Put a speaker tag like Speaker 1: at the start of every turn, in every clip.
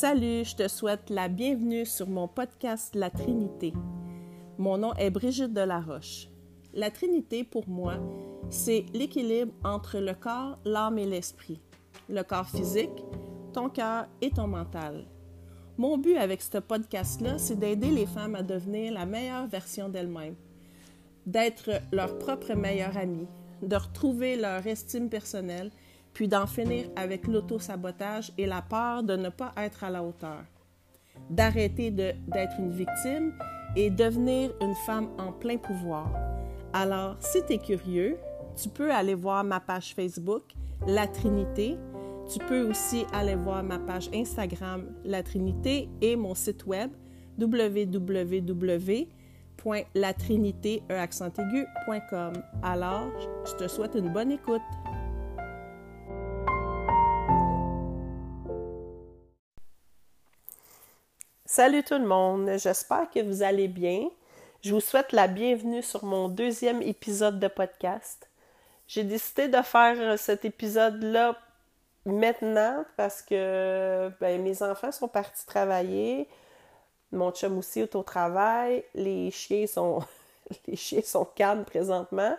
Speaker 1: Salut, je te souhaite la bienvenue sur mon podcast La Trinité. Mon nom est Brigitte Delaroche. La Trinité, pour moi, c'est l'équilibre entre le corps, l'âme et l'esprit. Le corps physique, ton cœur et ton mental. Mon but avec ce podcast-là, c'est d'aider les femmes à devenir la meilleure version d'elles-mêmes, d'être leur propre meilleure amie, de retrouver leur estime personnelle puis d'en finir avec l'auto-sabotage et la peur de ne pas être à la hauteur, d'arrêter d'être une victime et devenir une femme en plein pouvoir. Alors, si tu es curieux, tu peux aller voir ma page Facebook, La Trinité. Tu peux aussi aller voir ma page Instagram, La Trinité, et mon site web, www.latrinité.com. Alors, je te souhaite une bonne écoute. Salut tout le monde, j'espère que vous allez bien. Je vous souhaite la bienvenue sur mon deuxième épisode de podcast. J'ai décidé de faire cet épisode-là maintenant parce que ben, mes enfants sont partis travailler, mon chum aussi est au travail, les chiens sont les chiens sont calmes présentement.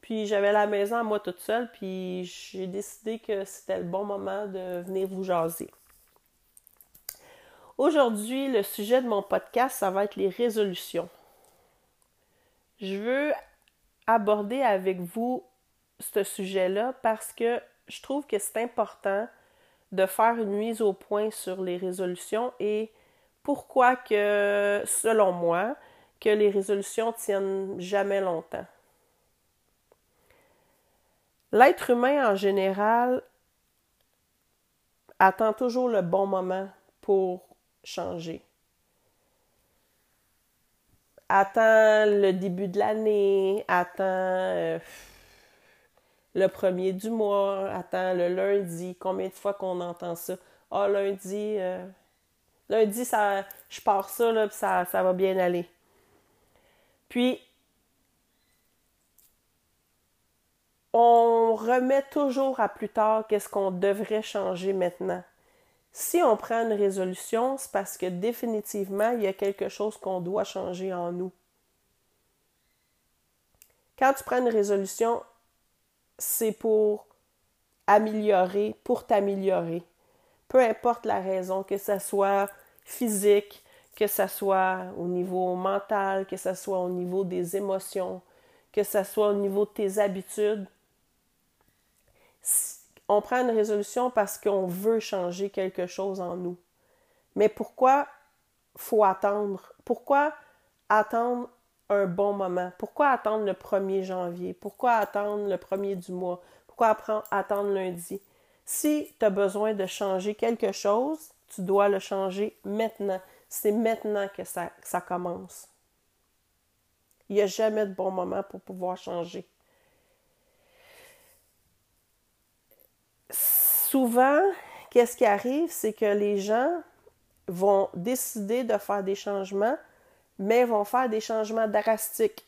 Speaker 1: Puis j'avais la maison à moi toute seule, puis j'ai décidé que c'était le bon moment de venir vous jaser. Aujourd'hui, le sujet de mon podcast, ça va être les résolutions. Je veux aborder avec vous ce sujet-là parce que je trouve que c'est important de faire une mise au point sur les résolutions et pourquoi que, selon moi, que les résolutions tiennent jamais longtemps. L'être humain en général attend toujours le bon moment pour changer. Attends le début de l'année, attends euh, le premier du mois, attends le lundi. Combien de fois qu'on entend ça? Ah, lundi, euh, lundi, ça, je pars ça, ça, ça va bien aller. Puis, on remet toujours à plus tard qu'est-ce qu'on devrait changer maintenant. Si on prend une résolution, c'est parce que définitivement, il y a quelque chose qu'on doit changer en nous. Quand tu prends une résolution, c'est pour améliorer, pour t'améliorer. Peu importe la raison, que ce soit physique, que ce soit au niveau mental, que ce soit au niveau des émotions, que ce soit au niveau de tes habitudes, on prend une résolution parce qu'on veut changer quelque chose en nous. Mais pourquoi faut attendre? Pourquoi attendre un bon moment? Pourquoi attendre le 1er janvier? Pourquoi attendre le 1er du mois? Pourquoi attendre lundi? Si tu as besoin de changer quelque chose, tu dois le changer maintenant. C'est maintenant que ça, ça commence. Il n'y a jamais de bon moment pour pouvoir changer. Souvent, qu'est-ce qui arrive, c'est que les gens vont décider de faire des changements, mais vont faire des changements drastiques.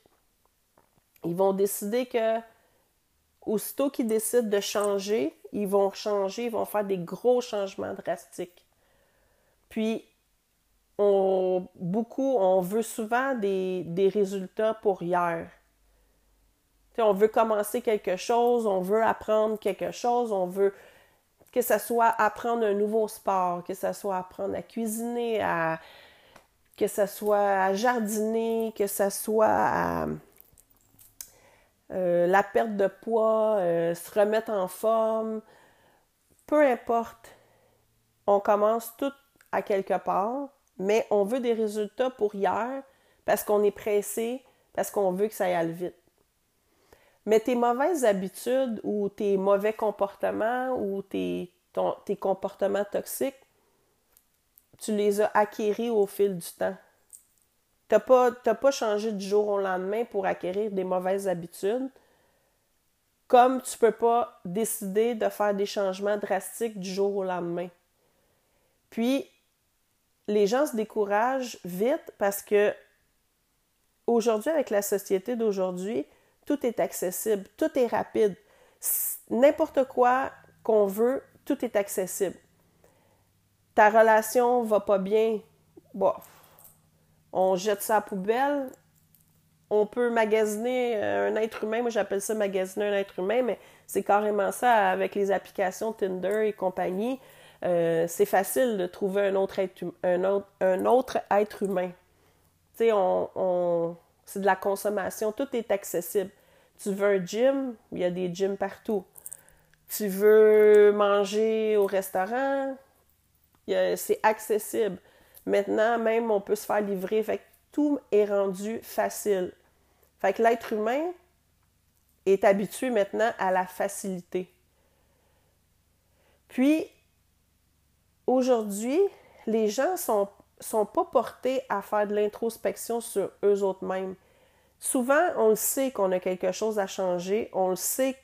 Speaker 1: Ils vont décider que, aussitôt qu'ils décident de changer, ils vont changer, ils vont faire des gros changements drastiques. Puis, beaucoup, on veut souvent des résultats pour hier. on veut commencer quelque chose, on veut apprendre quelque chose, on veut que ce soit apprendre un nouveau sport, que ce soit apprendre à cuisiner, que ce soit à jardiner, que ce soit à euh, la perte de poids, euh, se remettre en forme, peu importe, on commence tout à quelque part, mais on veut des résultats pour hier parce qu'on est pressé, parce qu'on veut que ça aille vite. Mais tes mauvaises habitudes ou tes mauvais comportements ou tes, comportements toxiques, tu les as acquéris au fil du temps. Tu n'as pas changé du jour au lendemain pour acquérir des mauvaises habitudes, comme tu ne peux pas décider de faire des changements drastiques du jour au lendemain. Puis, les gens se découragent vite parce que aujourd'hui, avec la société d'aujourd'hui, tout est accessible, tout est rapide. N'importe quoi qu'on veut, tout est accessible. ta relation va pas bien, bon, on jette ça à la poubelle. On peut magasiner un être humain, moi j'appelle ça magasiner un être humain, mais c'est carrément ça avec les applications Tinder et compagnie. Euh, c'est facile de trouver un autre être, hum, un autre, un autre être humain. Tu sais, on, c'est de la consommation, tout est accessible. Tu veux un gym, il y a des gyms partout. Tu veux manger au restaurant, c'est accessible. Maintenant, même, on peut se faire livrer. Fait que tout est rendu facile. Fait que l'être humain est habitué maintenant à la facilité. Puis, aujourd'hui, les gens sont, sont pas portés à faire de l'introspection sur eux autres mêmes. Souvent, on le sait qu'on a quelque chose à changer, on le sait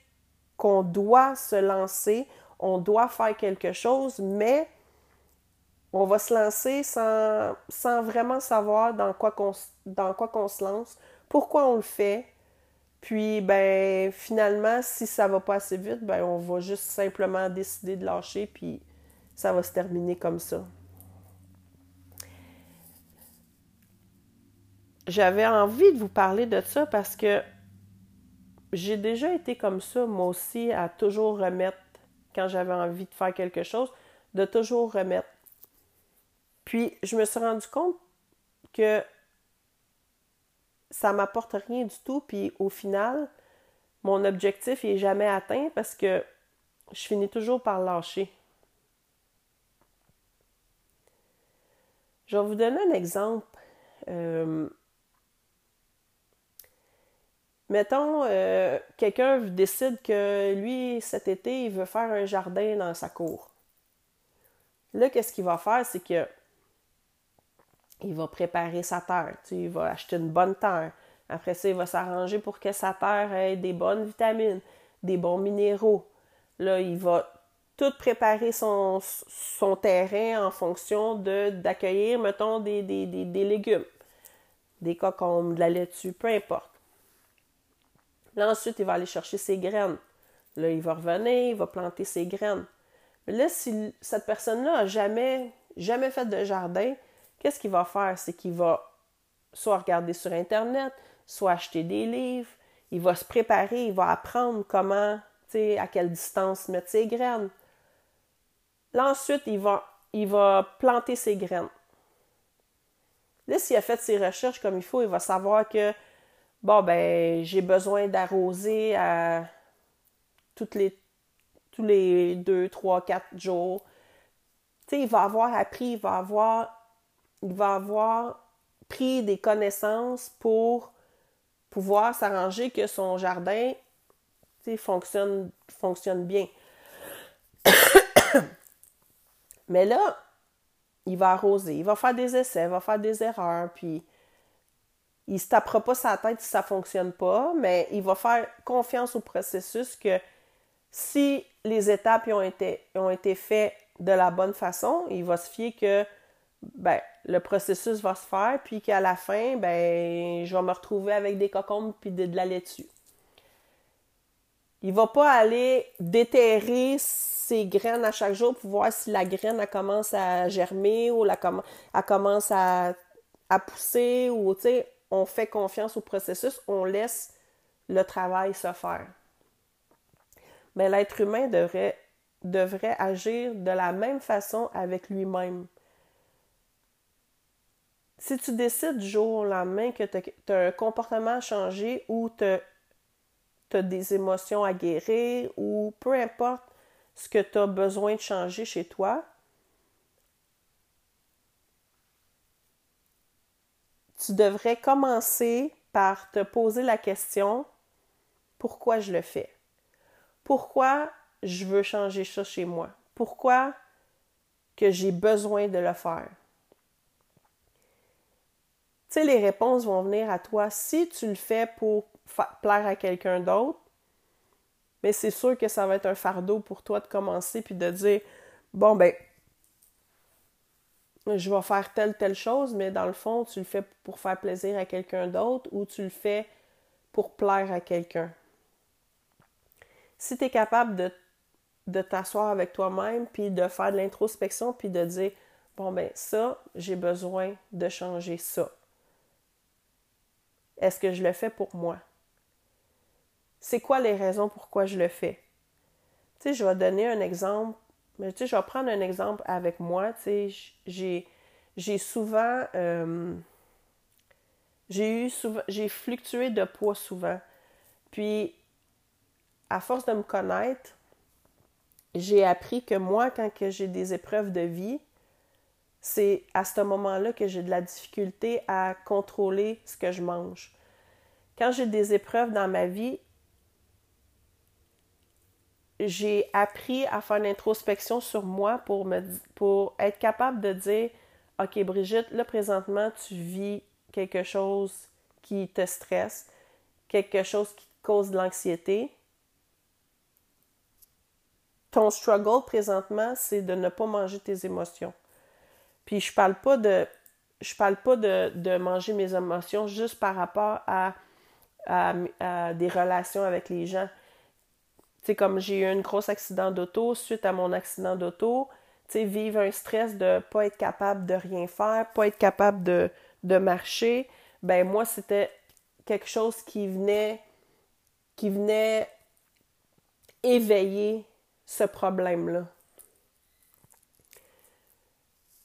Speaker 1: qu'on doit se lancer, on doit faire quelque chose, mais on va se lancer sans, vraiment savoir dans quoi qu'on dans quoi qu'on se lance, pourquoi on le fait. Puis ben finalement, si ça va pas assez vite, ben on va juste simplement décider de lâcher puis ça va se terminer comme ça. J'avais envie de vous parler de ça parce que j'ai déjà été comme ça, moi aussi, à toujours remettre, quand j'avais envie de faire quelque chose, de toujours remettre. Puis, je me suis rendu compte que ça m'apporte rien du tout. Puis, au final, mon objectif n'est jamais atteint parce que je finis toujours par lâcher. Je vais vous donner un exemple. Euh, mettons, euh, quelqu'un décide que lui, cet été, il veut faire un jardin dans sa cour. Là, qu'est-ce qu'il va faire? C'est que il va préparer sa terre. Tu il va acheter une bonne terre. Après ça, il va s'arranger pour que sa terre ait des bonnes vitamines, des bons minéraux. Là, il va tout préparer son, son terrain en fonction d'accueillir, mettons, des, des, des, légumes, des cocombes, de la laitue, peu importe. Là, ensuite, il va aller chercher ses graines. Là, il va revenir, il va planter ses graines. Mais là, si cette personne-là n'a jamais, jamais fait de jardin, qu'est-ce qu'il va faire? C'est qu'il va soit regarder sur Internet, soit acheter des livres, il va se préparer, il va apprendre comment, tu sais, à quelle distance mettre ses graines. Là, ensuite, il va, il va planter ses graines. Là, s'il a fait ses recherches comme il faut, il va savoir que, bon, ben, j'ai besoin d'arroser les, tous les deux, trois, quatre jours. Tu sais, il va avoir appris, il va avoir il va avoir pris des connaissances pour pouvoir s'arranger que son jardin fonctionne, fonctionne bien. Mais là, il va arroser, il va faire des essais, il va faire des erreurs, puis il ne se tapera pas sa tête si ça ne fonctionne pas, mais il va faire confiance au processus que si les étapes ont été, faites de la bonne façon, il va se fier que ben, le processus va se faire, puis qu'à la fin, ben, je vais me retrouver avec des cocombes puis de, la laitue. Il va pas aller déterrer ses graines à chaque jour pour voir si la graine commence à germer ou la, elle commence à, à pousser ou tu sais, on fait confiance au processus, on laisse le travail se faire. Mais l'être humain devrait, agir de la même façon avec lui-même si tu décides du jour au lendemain que tu as, un comportement à changer ou tu as, des émotions à guérir ou peu importe ce que tu as besoin de changer chez toi, devrais commencer par te poser la question pourquoi je le fais? Pourquoi je veux changer ça chez moi? Pourquoi que j'ai besoin de le faire? tu sais, les réponses vont venir à toi si tu le fais pour plaire à quelqu'un d'autre. Mais c'est sûr que ça va être un fardeau pour toi de commencer puis de dire bon ben je vais faire telle telle chose, mais dans le fond, tu le fais pour faire plaisir à quelqu'un d'autre ou tu le fais pour plaire à quelqu'un. Si tu es capable de, t'asseoir avec toi-même, puis de faire de l'introspection, puis de dire, bon, ben ça, j'ai besoin de changer ça. Est-ce que je le fais pour moi? C'est quoi les raisons pourquoi je le fais? Tu sais, je vais donner un exemple, mais tu sais, je vais prendre un exemple avec moi. Tu j'ai souvent... Euh, j'ai eu souvent... J'ai fluctué de poids souvent. Puis, à force de me connaître, j'ai appris que moi, quand j'ai des épreuves de vie, c'est à ce moment-là que j'ai de la difficulté à contrôler ce que je mange. Quand j'ai des épreuves dans ma vie, j'ai appris à faire l'introspection sur moi pour, me, pour être capable de dire OK, Brigitte, là, présentement, tu vis quelque chose qui te stresse, quelque chose qui te cause de l'anxiété. Ton struggle présentement, c'est de ne pas manger tes émotions. Puis je parle pas de je parle pas de, manger mes émotions juste par rapport à, à, des relations avec les gens. Sais, comme j'ai eu un gros accident d'auto, suite à mon accident d'auto, tu sais, vivre un stress de pas être capable de rien faire, pas être capable de, de marcher, ben moi, c'était quelque chose qui venait, qui venait éveiller ce problème-là.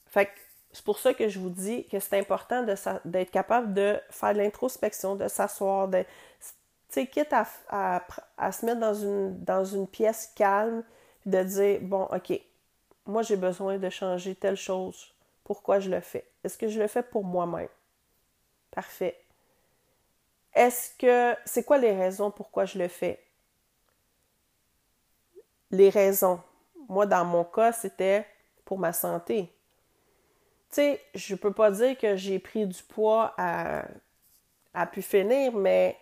Speaker 1: Fait c'est pour ça que je vous dis que c'est important d'être capable de faire de l'introspection, de s'asseoir, de, sais, quitte à, à, se mettre dans une, dans une pièce calme, de dire, bon, OK, moi j'ai besoin de changer telle chose. Pourquoi je le fais? Est-ce que je le fais pour moi-même? Parfait. Est-ce que, c'est quoi les raisons pourquoi je le fais? Les raisons. Moi, dans mon cas, c'était pour ma santé tu sais, je peux pas dire que j'ai pris du poids à, à pu finir, mais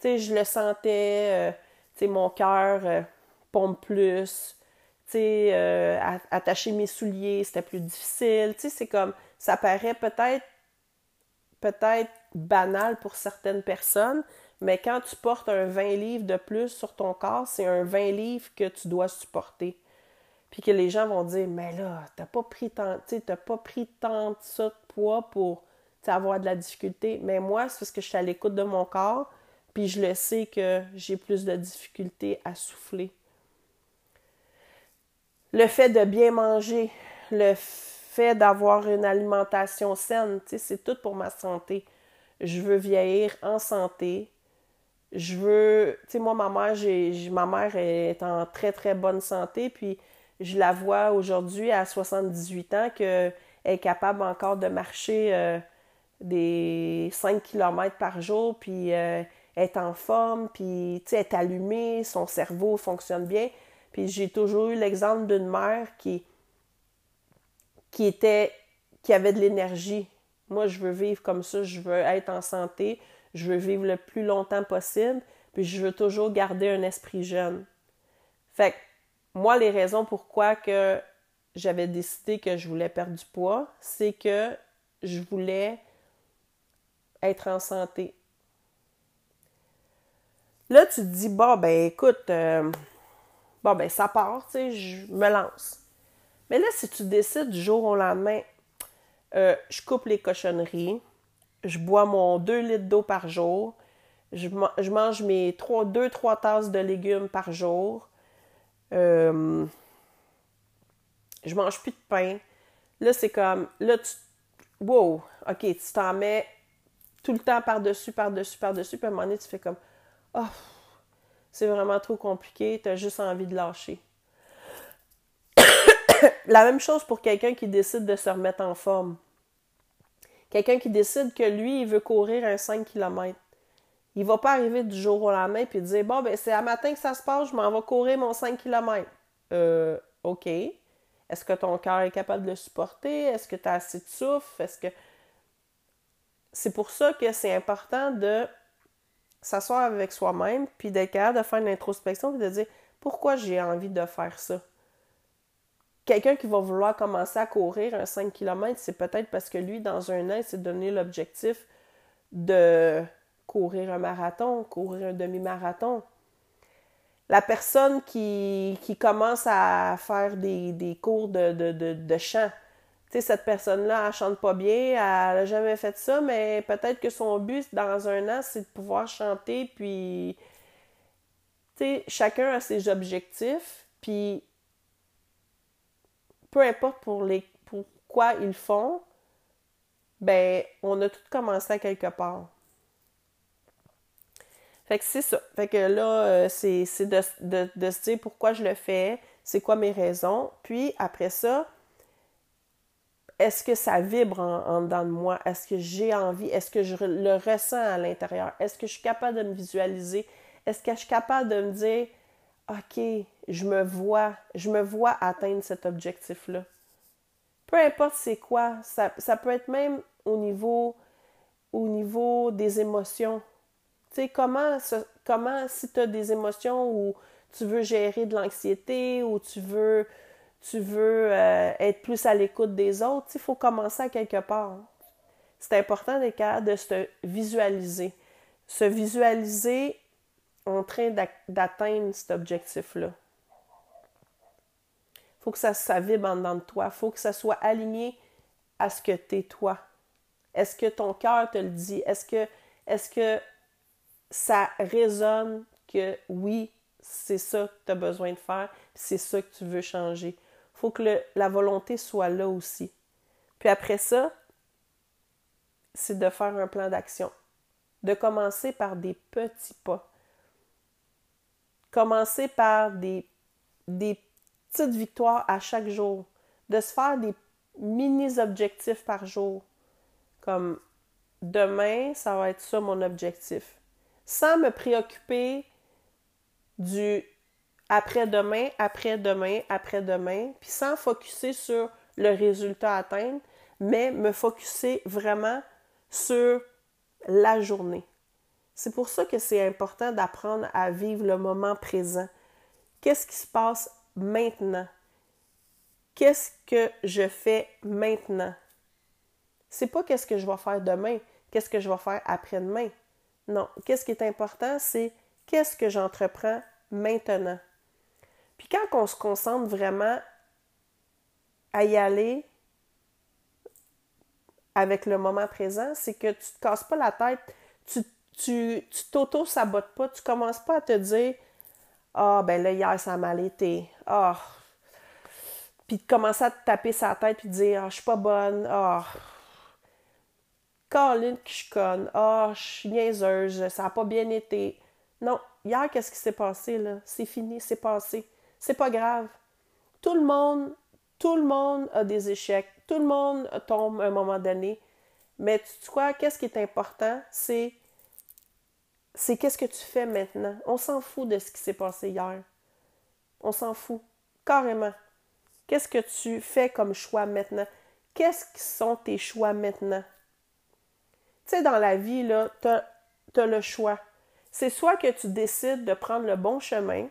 Speaker 1: sais, je le sentais, euh, mon cœur euh, pompe plus, tu euh, attacher mes souliers, c'était plus difficile, c'est comme, ça paraît peut-être, peut-être banal pour certaines personnes, mais quand tu portes un 20 livres de plus sur ton corps, c'est un 20 livres que tu dois supporter. Puis que les gens vont dire, mais là, t'as pas pris tant, t'as pas pris tant de de poids pour avoir de la difficulté. Mais moi, c'est parce que je suis à l'écoute de mon corps, puis je le sais que j'ai plus de difficulté à souffler. Le fait de bien manger, le fait d'avoir une alimentation saine, c'est tout pour ma santé. Je veux vieillir en santé. Je veux, tu sais, moi, ma mère, ma mère est en très, très bonne santé, puis je la vois aujourd'hui à 78 ans qu'elle est capable encore de marcher euh, des 5 km par jour, puis euh, est en forme, puis est allumée, son cerveau fonctionne bien. Puis j'ai toujours eu l'exemple d'une mère qui, qui était qui avait de l'énergie. Moi, je veux vivre comme ça, je veux être en santé, je veux vivre le plus longtemps possible, puis je veux toujours garder un esprit jeune. Fait que moi, les raisons pourquoi que j'avais décidé que je voulais perdre du poids, c'est que je voulais être en santé. Là, tu te dis, bon, ben écoute, euh, bon, ben ça part, tu sais, je me lance. Mais là, si tu décides du jour au lendemain, euh, je coupe les cochonneries, je bois mon 2 litres d'eau par jour, je, mange mes 2-3 tasses de légumes par jour, euh, je mange plus de pain. Là, c'est comme, là, tu, wow, ok, tu t'en mets tout le temps par-dessus, par-dessus, par-dessus, puis à un moment donné, tu fais comme, oh, c'est vraiment trop compliqué, tu as juste envie de lâcher. La même chose pour quelqu'un qui décide de se remettre en forme. Quelqu'un qui décide que lui, il veut courir un 5 km. Il va pas arriver du jour au lendemain puis dire Bon, ben c'est à matin que ça se passe, je m'en vais courir mon 5 km. Euh, OK. Est-ce que ton cœur est capable de le supporter? Est-ce que tu as assez de souffle? Est-ce que. C'est pour ça que c'est important de s'asseoir avec soi-même puis d'être capable de faire une introspection et de dire pourquoi j'ai envie de faire ça? Quelqu'un qui va vouloir commencer à courir un 5 km, c'est peut-être parce que lui, dans un an, il s'est donné l'objectif de courir un marathon, courir un demi-marathon. la personne qui, qui commence à faire des, cours de, de, de chant. Sais, cette personne-là, elle chante pas bien, elle n'a jamais fait ça, mais peut-être que son but dans un an, c'est de pouvoir chanter, puis. Tu chacun a ses objectifs, puis. Peu importe pour les pourquoi ils font, ben, on a tout commencé à quelque part. Fait que c'est ça. Fait que là, euh, c'est de, se dire pourquoi je le fais, c'est quoi mes raisons. Puis après ça, est-ce que ça vibre en, dedans de moi? Est-ce que j'ai envie? Est-ce que je le ressens à l'intérieur? Est-ce que je suis capable de me visualiser? Est-ce que je suis capable de me dire, OK, je me vois, je me vois atteindre cet objectif-là? Peu importe c'est quoi, ça, peut être même au niveau, au niveau des émotions. Tu sais, comment, comment si tu as des émotions où tu veux gérer de l'anxiété ou tu veux, tu veux euh, être plus à l'écoute des autres, il faut commencer à quelque part. C'est important d'être capable de se visualiser. Se visualiser en train d'atteindre cet objectif-là. Il faut que ça, vibre en dedans de toi. Il faut que ça soit aligné à ce que tu es toi. Est-ce que ton cœur te le dit? Est-ce que, que ça résonne que oui, c'est ça que tu as besoin de faire, c'est ça que tu veux changer? Faut que la volonté soit là aussi. Puis après ça, c'est de faire un plan d'action. De commencer par des petits pas. Commencer par des, des petites victoires à chaque jour. De se faire des mini-objectifs par jour. Comme demain, ça va être ça mon objectif sans me préoccuper du après-demain, après-demain, après-demain, puis sans focuser sur le résultat à atteindre, mais me focuser vraiment sur la journée. C'est pour ça que c'est important d'apprendre à vivre le moment présent. Qu'est-ce qui se passe maintenant? Qu'est-ce que je fais maintenant? C'est pas qu'est-ce que je vais faire demain, qu'est-ce que je vais faire après-demain. Non. Qu'est-ce qui est important, c'est qu'est-ce que j'entreprends maintenant. Puis quand on se concentre vraiment à y aller avec le moment présent, c'est que tu ne te casses pas la tête, tu tu t'auto-sabotes pas, tu commences pas à te dire Ah, ben là, hier, ça a mal été. Ah. Puis de commencer à te taper sa tête puis dire Ah, je suis pas bonne. Ah. Colin, que je conne. Ah, je suis niaiseuse, ça n'a pas bien été. Non, hier, qu'est-ce qui s'est passé, là? C'est fini, c'est passé. C'est pas grave. Tout le monde, tout le monde a des échecs. Tout le monde tombe à un moment donné. Mais tu quoi, qu'est-ce qui est important? C'est c'est qu'est-ce que tu fais maintenant? On s'en fout de ce qui s'est passé hier. On s'en fout. Carrément. Qu'est-ce que tu fais comme choix maintenant? Qu'est-ce qui sont tes choix maintenant? Tu sais, dans la vie, là, tu as, le choix. C'est soit que tu décides de prendre le bon chemin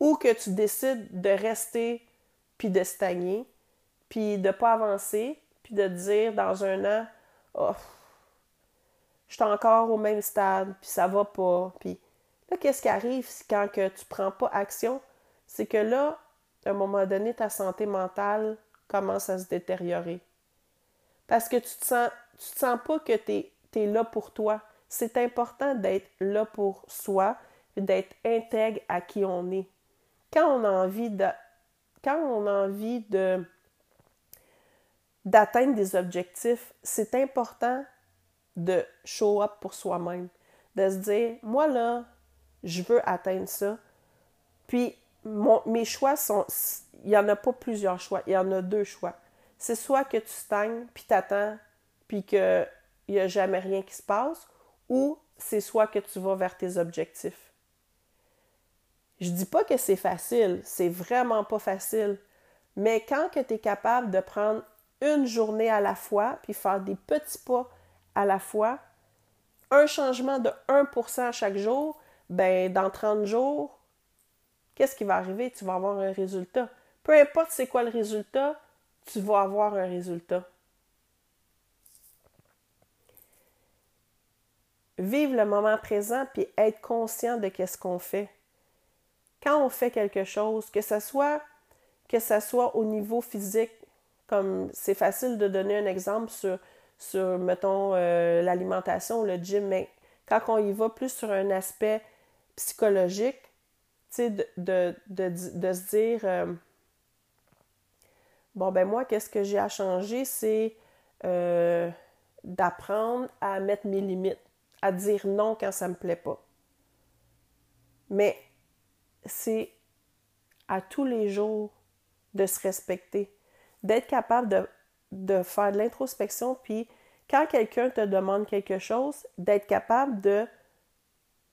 Speaker 1: ou que tu décides de rester puis de stagner, puis de pas avancer, puis de dire dans un an, oh, je suis encore au même stade, puis ça va pas. Puis là, qu'est-ce qui arrive quand que tu prends pas action? C'est que là, à un moment donné, ta santé mentale commence à se détériorer. Parce que tu te sens tu te sens pas que tu es, là pour toi. C'est important d'être là pour soi, d'être intègre à qui on est. Quand on a envie d'atteindre des objectifs, c'est important de show up pour soi-même, de se dire moi là, je veux atteindre ça. Puis mes choix sont il n'y en a pas plusieurs choix, il y en a deux choix. C'est soit que tu stagnes puis t'attends puis qu'il n'y a jamais rien qui se passe, ou c'est soit que tu vas vers tes objectifs. Je dis pas que c'est facile, c'est vraiment pas facile, mais quand tu es capable de prendre une journée à la fois, puis faire des petits pas à la fois, un changement de 1% chaque jour, ben dans 30 jours, qu'est-ce qui va arriver? Tu vas avoir un résultat. Peu importe c'est quoi le résultat, tu vas avoir un résultat. vivre le moment présent puis être conscient de qu'est-ce qu'on fait. Quand on fait quelque chose, que ce soit, que soit au niveau physique, comme c'est facile de donner un exemple sur, sur mettons, euh, l'alimentation, le gym, mais quand on y va plus sur un aspect psychologique, tu sais, de, se dire, euh, bon, ben moi, qu'est-ce que j'ai à changer, c'est euh, d'apprendre à mettre mes limites, à dire non quand ça ne me plaît pas. Mais c'est à tous les jours de se respecter, d'être capable de, de faire de l'introspection, puis quand quelqu'un te demande quelque chose, d'être capable de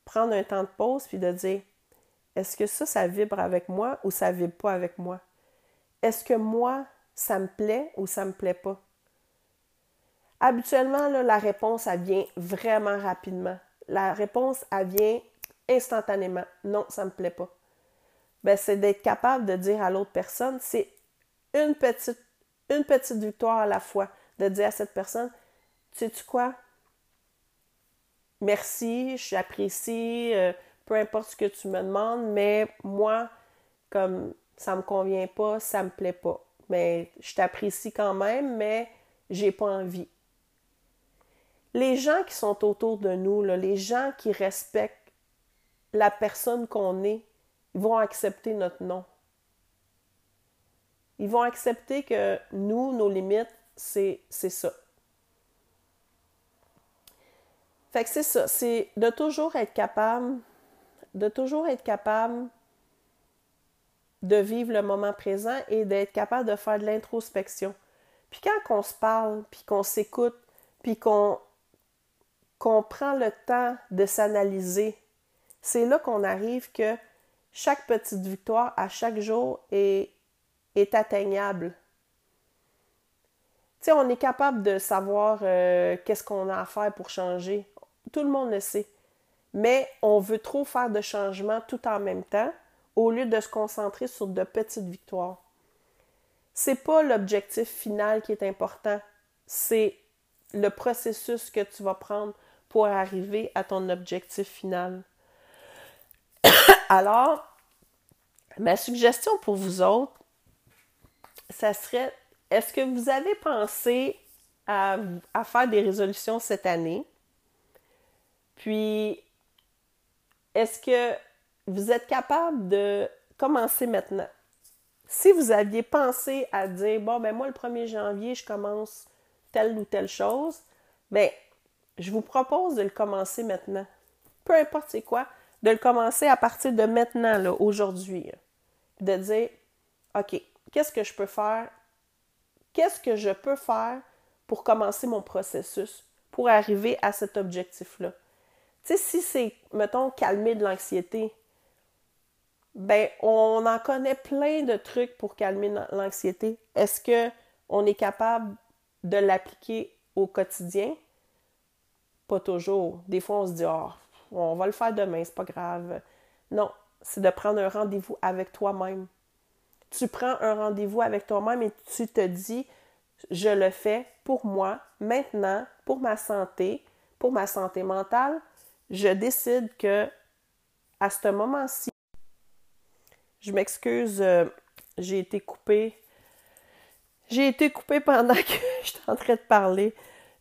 Speaker 1: prendre un temps de pause puis de dire est-ce que ça, ça vibre avec moi ou ça vibre pas avec moi? Est-ce que moi, ça me plaît ou ça me plaît pas? Habituellement, la réponse, elle vient vraiment rapidement. La réponse, elle vient instantanément. Non, ça me plaît pas. Ben, c'est d'être capable de dire à l'autre personne, c'est une petite, une petite victoire à la fois, de dire à cette personne, sais-tu quoi? Merci, j'apprécie, euh, peu importe ce que tu me demandes, mais moi, comme ça me convient pas, ça me plaît pas. Mais je t'apprécie quand même, mais j'ai pas envie. Les gens qui sont autour de nous, les gens qui respectent la personne qu'on est, ils vont accepter notre nom. Ils vont accepter que nous, nos limites, c'est ça. Fait que c'est ça, c'est de toujours être capable, de toujours être capable de vivre le moment présent et d'être capable de faire de l'introspection. Puis quand on se parle, puis qu'on s'écoute, puis qu'on prend le temps de s'analyser, c'est là qu'on arrive que chaque petite victoire à chaque jour est, est atteignable. Tu sais, on est capable de savoir euh, qu'est-ce qu'on a à faire pour changer. Tout le monde le sait. Mais on veut trop faire de changements tout en même temps au lieu de se concentrer sur de petites victoires. C'est pas l'objectif final qui est important, c'est le processus que tu vas prendre pour arriver à ton objectif final. Alors, ma suggestion pour vous autres, ça serait, est-ce que vous avez pensé à, faire des résolutions cette année? Puis, est-ce que vous êtes capable de commencer maintenant? Si vous aviez pensé à dire, bon, ben moi, le 1er janvier, je commence telle ou telle chose, ben, je vous propose de le commencer maintenant. Peu importe c'est quoi, de le commencer à partir de maintenant, aujourd'hui. De dire, OK, qu'est-ce que je peux faire? Qu'est-ce que je peux faire pour commencer mon processus, pour arriver à cet objectif-là? Tu sais, si c'est, mettons, calmer de l'anxiété, ben, on en connaît plein de trucs pour calmer l'anxiété. Est-ce que on est capable de l'appliquer au quotidien? Pas toujours. Des fois, on se dit, oh, on va le faire demain, c'est pas grave. Non, c'est de prendre un rendez-vous avec toi-même. Tu prends un rendez-vous avec toi-même et tu te dis, je le fais pour moi, maintenant, pour ma santé, pour ma santé mentale, je décide que à ce moment-ci, je m'excuse, euh, j'ai été coupée. J'ai été coupée pendant que j'étais en train de parler.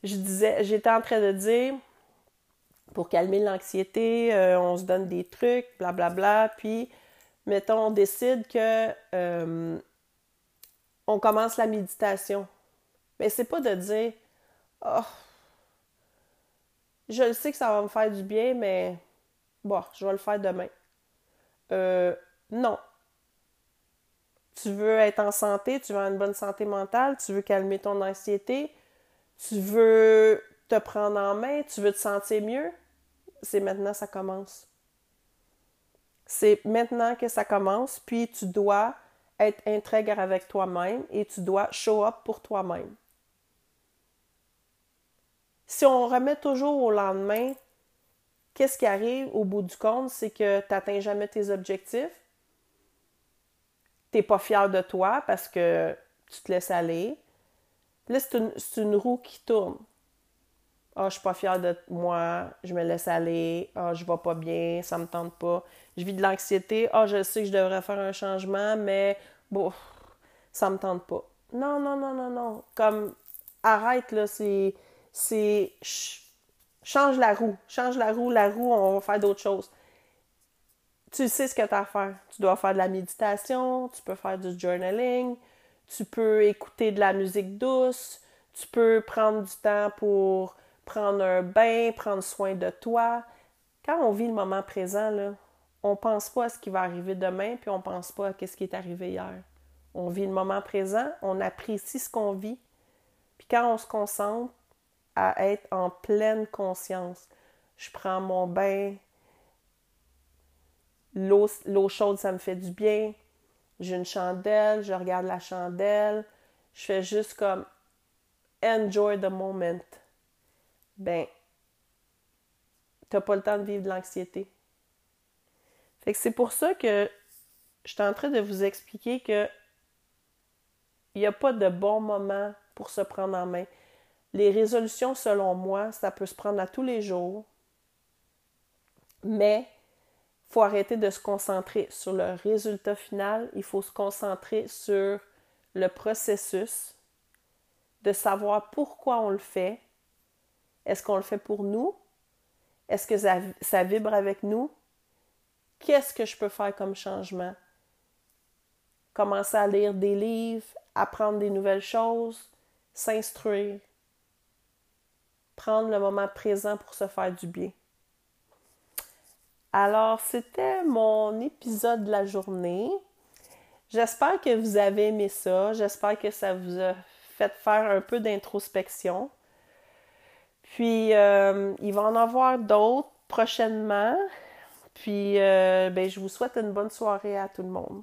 Speaker 1: Je disais, j'étais en train de dire, pour calmer l'anxiété, euh, on se donne des trucs, blablabla, bla, bla, puis, mettons, on décide que euh, on commence la méditation. Mais c'est pas de dire, oh, je le sais que ça va me faire du bien, mais bon, je vais le faire demain. Euh, non. Tu veux être en santé, tu veux avoir une bonne santé mentale, tu veux calmer ton anxiété, tu veux te prendre en main, tu veux te sentir mieux, c'est maintenant que ça commence. C'est maintenant que ça commence, puis tu dois être intègre avec toi-même et tu dois show up pour toi-même. Si on remet toujours au lendemain, qu'est-ce qui arrive au bout du compte? C'est que tu n'atteins jamais tes objectifs. Tu n'es pas fier de toi parce que tu te laisses aller. Là, c'est une, roue qui tourne. Ah, je suis pas fière de moi, je me laisse aller, ah, je vais pas bien, ça me tente pas. Je vis de l'anxiété, ah, je sais que je devrais faire un changement, mais bon, ça me tente pas. Non, non, non, non, non. Comme, arrête, là, c'est. C'est. Change la roue. Change la roue, la roue, on va faire d'autres choses. Tu sais ce que tu as à faire. Tu dois faire de la méditation, tu peux faire du journaling, tu peux écouter de la musique douce, tu peux prendre du temps pour prendre un bain, prendre soin de toi. Quand on vit le moment présent, on pense pas à ce qui va arriver demain, puis on pense pas à ce qui est arrivé hier. On vit le moment présent, on apprécie ce qu'on vit, puis quand on se concentre à être en pleine conscience, je prends mon bain, l'eau chaude, ça me fait du bien, j'ai une chandelle, je regarde la chandelle, je fais juste comme enjoy the moment. Ben, t'as pas le temps de vivre de l'anxiété. Fait que c'est pour ça que je suis en train de vous expliquer que il n'y a pas de bon moment pour se prendre en main. Les résolutions, selon moi, ça peut se prendre à tous les jours, mais il faut arrêter de se concentrer sur le résultat final, il faut se concentrer sur le processus, de savoir pourquoi on le fait. Est-ce qu'on le fait pour nous? Est-ce que ça, vibre avec nous? Qu'est-ce que je peux faire comme changement? Commencer à lire des livres, apprendre des nouvelles choses, s'instruire, prendre le moment présent pour se faire du bien. Alors, c'était mon épisode de la journée. J'espère que vous avez aimé ça. J'espère que ça vous a fait faire un peu d'introspection. Puis, euh, il va en avoir d'autres prochainement. Puis, euh, ben, je vous souhaite une bonne soirée à tout le monde.